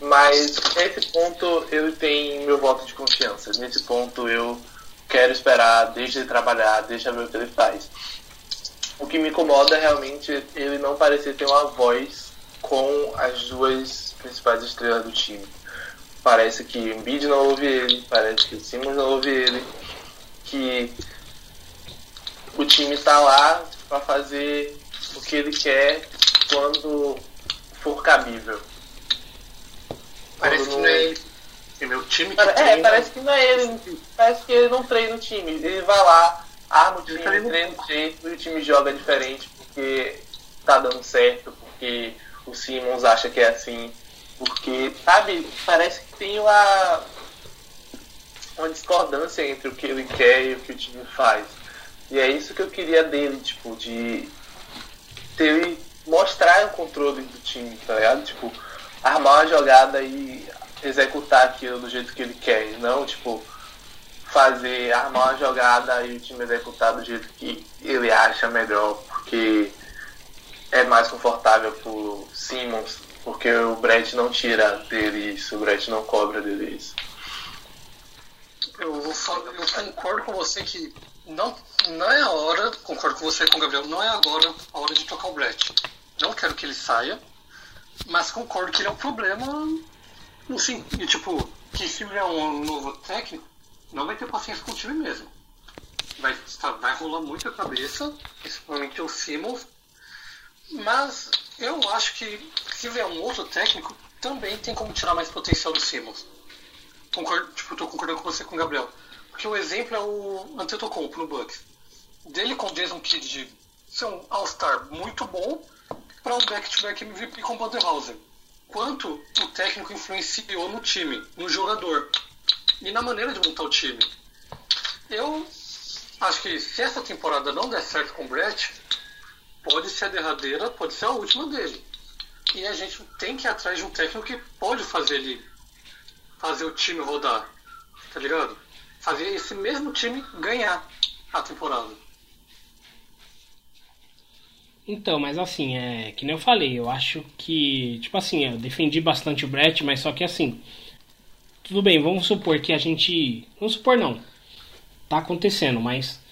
Mas nesse ponto ele tem meu voto de confiança. Nesse ponto eu quero esperar, deixa ele trabalhar, deixa ver o que ele faz. O que me incomoda é realmente ele não parecer ter uma voz com as duas principais estrelas do time. Parece que o Embiid não ouve ele, parece que o Simmons não ouve ele, que o time está lá para fazer o que ele quer quando for cabível. Parece que não é ele. E meu time que É, treina- parece que não é ele. Parece que ele não treina o time. Ele vai lá, arma o time, Ele treina- treina o jeito e o time joga diferente porque tá dando certo, porque o Simmons acha que é assim. Porque, sabe, parece que tem uma, uma discordância entre o que ele quer e o que o time faz. E é isso que eu queria dele, tipo, de ter ele mostrar o controle do time, tá ligado? Tipo, armar uma jogada e executar aquilo do jeito que ele quer, não tipo fazer, armar uma jogada e o time executar do jeito que ele acha melhor, porque é mais confortável pro Simmons, porque o Brett não tira dele isso, o Brett não cobra dele isso. Eu, eu concordo com você que não, não é a hora, concordo com você com o Gabriel, não é agora a hora de tocar o Brett. Não quero que ele saia, mas concordo que ele é um problema, assim, e, tipo, que se vier um novo técnico, não vai ter paciência com o time mesmo. Vai, vai rolar muita cabeça, principalmente o Simmons, mas eu acho que se vier um outro técnico, também tem como tirar mais potencial do Simmons concordo, tipo, tô concordando com você com o Gabriel. Porque o exemplo é o Antetokounmpo no Bucks. Dele com o Jason Kidd de ser um All-Star muito bom para um back-to-back MVP com o Budenholzer. Quanto o técnico influenciou no time, no jogador e na maneira de montar o time. Eu acho que se essa temporada não der certo com o Brett, pode ser a derradeira, pode ser a última dele. E a gente tem que ir atrás de um técnico que pode fazer ele fazer o time rodar, tá ligado? Fazer esse mesmo time ganhar a temporada. Então, mas assim, é que nem eu falei, eu acho que, tipo assim, eu defendi bastante o Brett, mas só que assim, tudo bem, vamos supor que a gente, vamos supor não, tá acontecendo, mas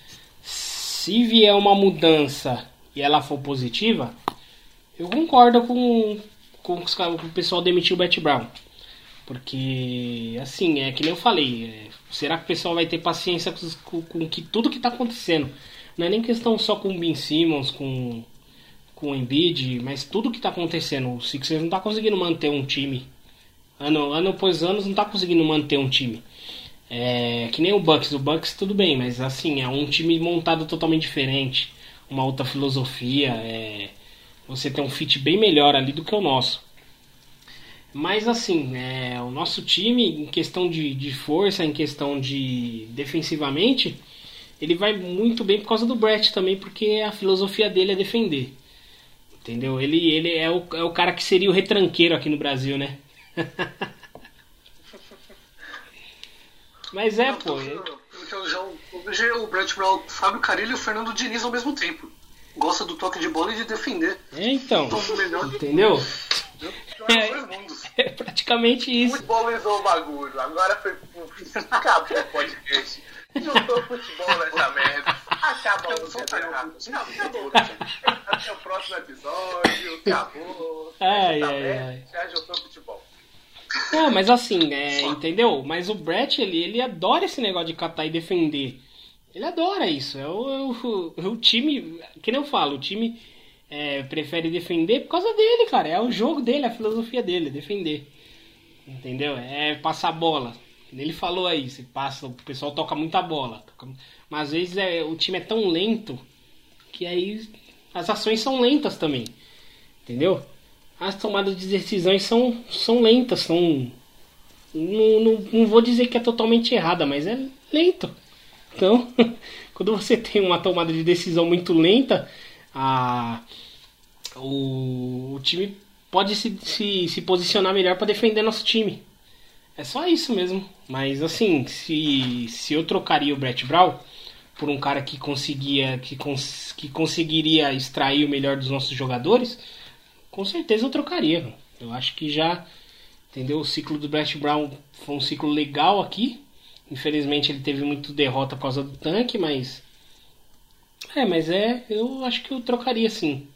se vier uma mudança e ela for positiva, eu concordo com, com, os com o pessoal demitir o Brett Brown. Porque, assim, é que nem eu falei, é, será que o pessoal vai ter paciência com, com, com que, tudo que tá acontecendo? Não é nem questão só com o Ben Simmons, com, com o Embiid, mas tudo que tá acontecendo. O Sixers não tá conseguindo manter um time. Ano, ano após ano não tá conseguindo manter um time. É, que nem o Bucks. O Bucks tudo bem, mas assim, é um time montado totalmente diferente. Uma outra filosofia. É, você tem um fit bem melhor ali do que o nosso. Mas assim, é, o nosso time, em questão de, de força, em questão de defensivamente, ele vai muito bem por causa do Brett também, porque a filosofia dele é defender. Entendeu? Ele, ele é, o, é o cara que seria o retranqueiro aqui no Brasil, né? Mas é, pô. é- Porque eu já, hoje o Brett Brown, o Fábio Carilho e o Fernando Diniz ao mesmo tempo. Gosta do toque de bola e de defender. É, então. Então, melhor de Entendeu? é. É praticamente isso. Futbolizou o bagulho, agora foi. Acabou o podcast. Juntou futebol nessa merda. Acaba o Acabou. Até o próximo episódio. Acabou. Ai, Tá ai, ai. Já juntou futebol. Não, mas assim, é, entendeu? Mas o Brett, ele, ele adora esse negócio de catar e defender. Ele adora isso. É o, é o, é o time, que nem eu falo, o time é, prefere defender por causa dele, cara. É o jogo dele, a filosofia dele, é defender. Entendeu? É passar bola. Ele falou aí, você passa, o pessoal toca muita bola. toca- mas às vezes é, o time é tão lento que aí as ações são lentas também. Entendeu? As tomadas de decisões são, são lentas, são. Não, não, não vou dizer que é totalmente errada, mas é lento. Então, quando você tem uma tomada de decisão muito lenta, a, o, o time pode se, se, se posicionar melhor para defender nosso time. É só isso mesmo. Mas assim, se, se eu trocaria o Brett Brown por um cara que conseguia que, cons, que conseguiria extrair o melhor dos nossos jogadores, com certeza eu trocaria. Eu acho que já entendeu o ciclo do Brett Brown foi um ciclo legal aqui. Infelizmente ele teve muito derrota por causa do tanque, mas é, mas é, eu acho que eu trocaria sim.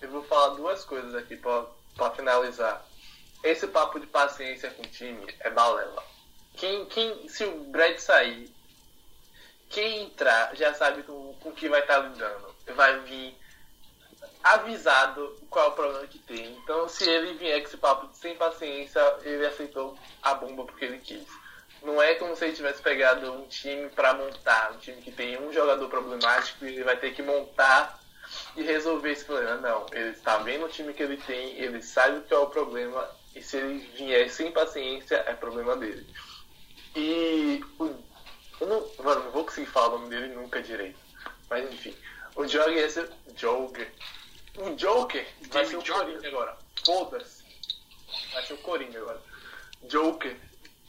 Eu vou falar duas coisas aqui pra finalizar. Esse papo de paciência com o time é balela. Quem, quem, se o Brad sair, quem entrar já sabe com, com que vai estar lidando. Vai vir avisado qual é o problema que tem. Então, se ele vier com esse papo de sem paciência, ele aceitou a bomba porque ele quis. Não é como se ele tivesse pegado um time para montar, um time que tem um jogador problemático e ele vai ter que montar e resolver esse problema. Não, ele está vendo o time que ele tem, ele sabe o que é o problema, e se ele vier sem paciência, é problema dele. E o, eu não, mano, não vou conseguir falar o nome dele nunca direito. Mas enfim, o Joker ia ser. Joker. O Joker vai ser o Coringa agora. Foda-se. Vai ser o Coringa agora. Joker.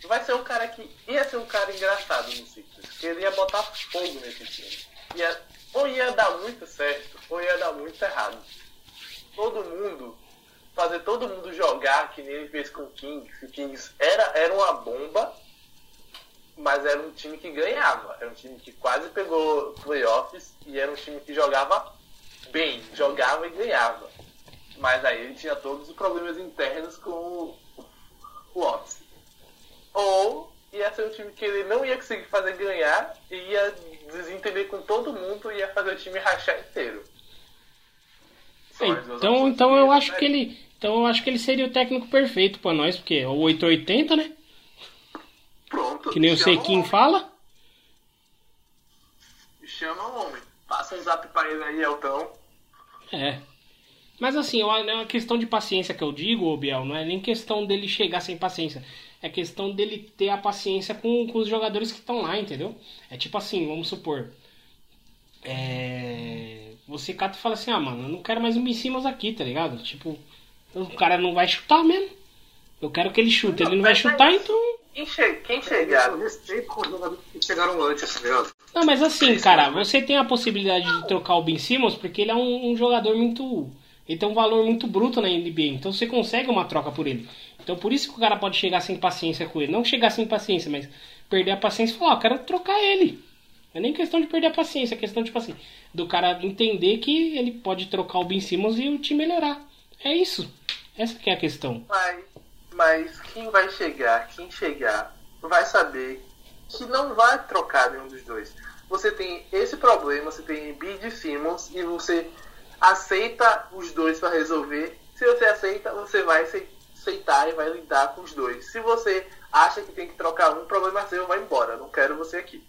Vai ser um cara que. Ia ser um cara engraçado no Sixers. Que ele ia botar fogo nesse time. Ia, ou ia dar muito certo, ou ia dar muito errado. Todo mundo. Fazer todo mundo jogar que nem ele fez com o Kings. O Kings era, era uma bomba, mas era um time que ganhava. Era um time que quase pegou playoffs e era um time que jogava bem, jogava e ganhava. Mas aí ele tinha todos os problemas internos com o, o Ox. Ou ia ser um time que ele não ia conseguir fazer ganhar e ia desentender com todo mundo e ia fazer o time rachar inteiro. Então, então eu acho que ele, então eu acho que ele seria o técnico perfeito pra nós, porque é o 880, né? Pronto. Que nem o Sequim homem. fala. Chama o homem. Passa um zap pra ele aí, Eltão. É. Mas assim, é uma questão de paciência que eu digo, ô Biel, não é nem questão dele chegar sem paciência. É questão dele ter a paciência com, com os jogadores que estão lá, entendeu? É tipo assim, vamos supor. É. Você cata e fala assim, ah, mano, eu não quero mais o Ben Simmons aqui, tá ligado? Tipo, o cara não vai chutar mesmo. Eu quero que ele chute. Ele não vai mas- chutar, então. Quem, che quem chegar. Eu respeito com os jogadores que chegaram antes, tá ligado? Não, mas assim, cara, você tem a possibilidade de trocar o Ben Simmons porque ele é um, um jogador muito. Ele tem um valor muito bruto na NBA. Então você consegue uma troca por ele. Então por isso que o cara pode chegar sem paciência com ele. Não chegar sem paciência, mas perder a paciência e falar, ó, eu quero trocar ele. É nem questão de perder a paciência, é questão, tipo assim, do cara entender que ele pode trocar o Ben Simmons e o time melhorar. É isso. Essa que é a questão. Mas, mas quem vai chegar, quem chegar, vai saber que não vai trocar nenhum dos dois. Você tem esse problema, você tem Embiid e Simmons e você aceita os dois para resolver. Se você aceita, você vai aceitar e vai lidar com os dois. Se você acha que tem que trocar um, problema é seu, vai embora. Não quero você aqui.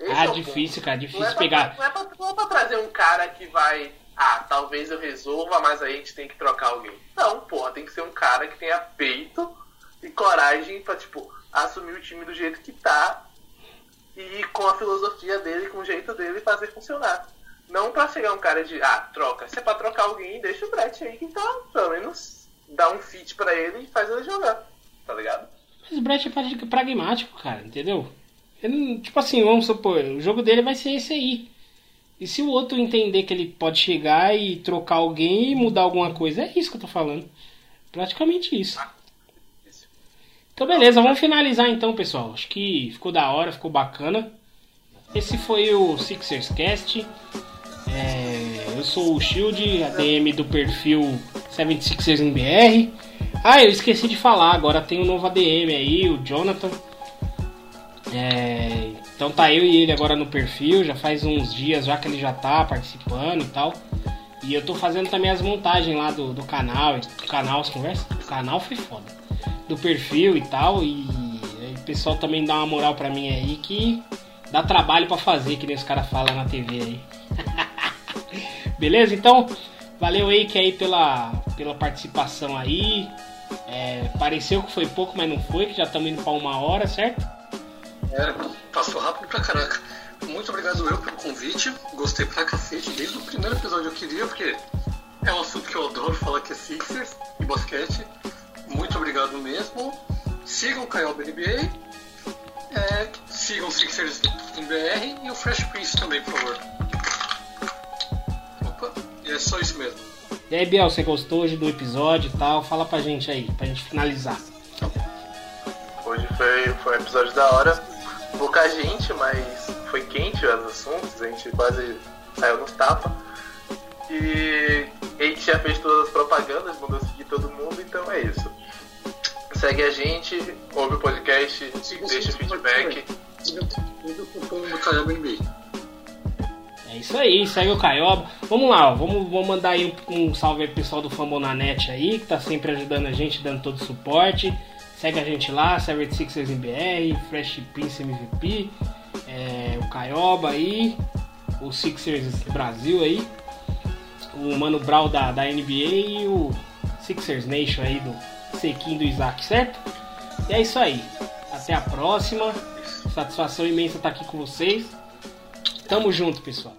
Esse Ah, é difícil, cara, Não é, difícil pra, pegar. não, é pra, não é pra trazer um cara que vai. Ah, talvez eu resolva, mas aí a gente tem que trocar alguém. Não, porra, tem que ser um cara que tenha peito e coragem pra, tipo, assumir o time do jeito que tá e com a filosofia dele, com o jeito dele fazer funcionar. Não pra chegar um cara de, ah, troca. Se é pra trocar alguém, deixa o Brett aí que então, pelo menos dá um fit pra ele e faz ele jogar. Tá ligado? Mas o Brett é pra- pragmático, cara, entendeu? Ele, tipo assim, vamos supor, o jogo dele vai ser esse aí. E se o outro entender que ele pode chegar e trocar alguém e mudar alguma coisa, é isso que eu tô falando. Praticamente isso. Então beleza, vamos finalizar então, pessoal. Acho que ficou da hora, ficou bacana. Esse foi o Sixers Cast. É, eu sou o Shield, ADM do perfil 76ers NBR. Ah, eu esqueci de falar, agora tem um novo ADM aí, o Jonathan. É, então tá eu e ele agora no perfil, já faz uns dias já que ele já tá participando e tal. E eu tô fazendo também as montagens lá do, do canal, do canal, as conversas. O canal foi foda. Do perfil e tal. E aí o pessoal também dá uma moral pra mim aí que dá trabalho pra fazer, que nem os caras falam na TV aí. Beleza? Então, valeu aí que aí pela, pela participação aí. É, pareceu que foi pouco, mas não foi, que já estamos indo pra uma hora, certo? É, passou rápido pra caraca. Muito obrigado eu pelo convite. Gostei pra cacete. Desde o primeiro episódio eu queria, porque é um assunto que eu adoro falar que é Sixers e basquete. Muito obrigado mesmo. Sigam o Caio NBA. É, sigam o Sixers em BR e o Fresh Prince também, por favor. Opa, e é só isso mesmo. E aí, Biel, você gostou hoje do episódio e tal? Fala pra gente aí, pra gente finalizar. Hoje foi, foi um episódio da hora. Pouca gente, mas foi quente os assuntos, a gente quase saiu nos tapas. E gente já fez todas as propagandas, mandou seguir todo mundo, então é isso. Segue a gente, ouve o podcast, deixa feedback. Siga o do Caio NBA. É isso aí, segue o Caioba. Vamos lá, ó, vamos, vamos mandar aí um, um salve aí pro pessoal do Fambonanet aí, que tá sempre ajudando a gente, dando todo o suporte. Segue a gente lá, Seven Sixers em BR, Fresh Prince MVP, é, o Caioba aí, o Sixers Brasil aí, o Mano Brown da, da NBA e o Sixers Nation aí do Sequinho do Isaac, certo? E é isso aí. Até a próxima. Satisfação imensa estar aqui com vocês. Tamo junto, pessoal.